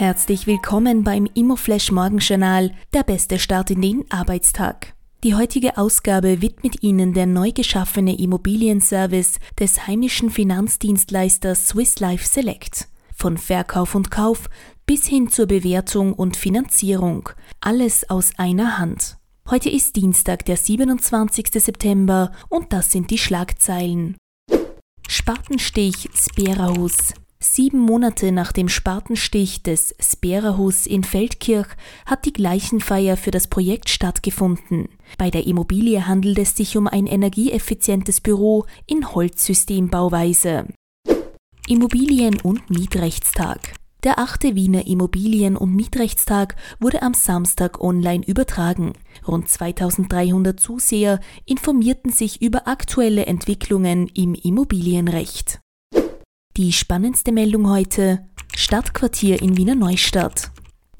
Herzlich willkommen beim Immoflash Morgenjournal, der beste Start in den Arbeitstag. Die heutige Ausgabe widmet Ihnen der neu geschaffene Immobilienservice des heimischen Finanzdienstleisters Swiss Life Select. Von Verkauf und Kauf bis hin zur Bewertung und Finanzierung. Alles aus einer Hand. Heute ist Dienstag, der 27. September und das sind die Schlagzeilen. Spatenstich Sperahus. Sieben Monate nach dem Spatenstich des Sperahus in Feldkirch hat die Gleichenfeier für das Projekt stattgefunden. Bei der Immobilie handelt es sich um ein energieeffizientes Büro in Holzsystembauweise. Immobilien- und Mietrechtstag. Der achte Wiener Immobilien- und Mietrechtstag wurde am Samstag online übertragen. Rund 2300 Zuseher informierten sich über aktuelle Entwicklungen im Immobilienrecht. Die spannendste Meldung heute: Stadtquartier in Wiener Neustadt.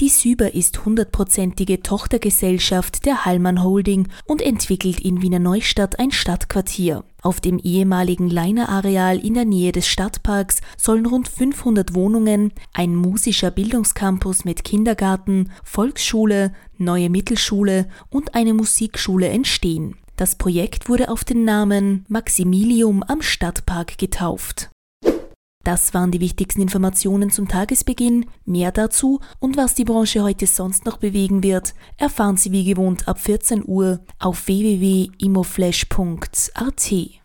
Die Süber ist hundertprozentige Tochtergesellschaft der Hallmann Holding und entwickelt in Wiener Neustadt ein Stadtquartier. Auf dem ehemaligen Leiner-Areal in der Nähe des Stadtparks sollen rund 500 Wohnungen, ein musischer Bildungscampus mit Kindergarten, Volksschule, neue Mittelschule und eine Musikschule entstehen. Das Projekt wurde auf den Namen Maximilium am Stadtpark getauft. Das waren die wichtigsten Informationen zum Tagesbeginn. Mehr dazu und was die Branche heute sonst noch bewegen wird, erfahren Sie wie gewohnt ab 14 Uhr auf www.imoflash.at.